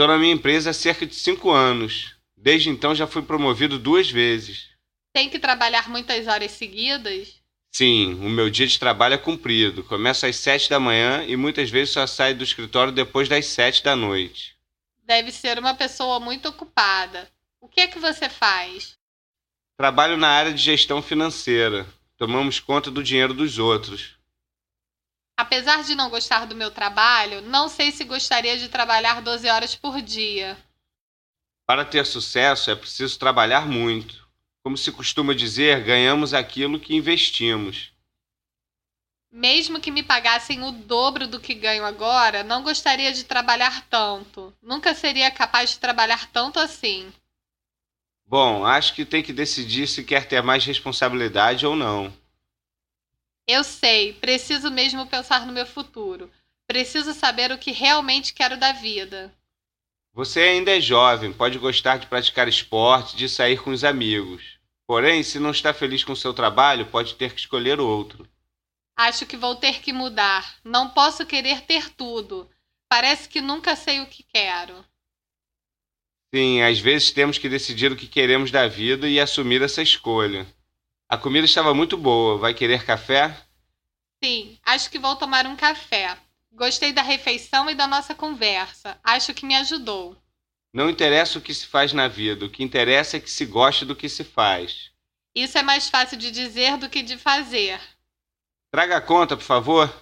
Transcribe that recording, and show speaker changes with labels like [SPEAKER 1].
[SPEAKER 1] Estou na minha empresa há cerca de cinco anos. Desde então já fui promovido duas vezes.
[SPEAKER 2] Tem que trabalhar muitas horas seguidas?
[SPEAKER 1] Sim, o meu dia de trabalho é cumprido. Começo às sete da manhã e muitas vezes só saio do escritório depois das sete da noite.
[SPEAKER 2] Deve ser uma pessoa muito ocupada. O que é que você faz?
[SPEAKER 1] Trabalho na área de gestão financeira. Tomamos conta do dinheiro dos outros.
[SPEAKER 2] Apesar de não gostar do meu trabalho, não sei se gostaria de trabalhar 12 horas por dia.
[SPEAKER 1] Para ter sucesso é preciso trabalhar muito. Como se costuma dizer, ganhamos aquilo que investimos.
[SPEAKER 2] Mesmo que me pagassem o dobro do que ganho agora, não gostaria de trabalhar tanto. Nunca seria capaz de trabalhar tanto assim.
[SPEAKER 1] Bom, acho que tem que decidir se quer ter mais responsabilidade ou não.
[SPEAKER 2] Eu sei, preciso mesmo pensar no meu futuro. Preciso saber o que realmente quero da vida.
[SPEAKER 1] Você ainda é jovem, pode gostar de praticar esporte, de sair com os amigos. Porém, se não está feliz com seu trabalho, pode ter que escolher outro.
[SPEAKER 2] Acho que vou ter que mudar. Não posso querer ter tudo. Parece que nunca sei o que quero.
[SPEAKER 1] Sim, às vezes temos que decidir o que queremos da vida e assumir essa escolha. A comida estava muito boa. Vai querer café?
[SPEAKER 2] Sim, acho que vou tomar um café. Gostei da refeição e da nossa conversa. Acho que me ajudou.
[SPEAKER 1] Não interessa o que se faz na vida, o que interessa é que se goste do que se faz.
[SPEAKER 2] Isso é mais fácil de dizer do que de fazer.
[SPEAKER 1] Traga a conta, por favor.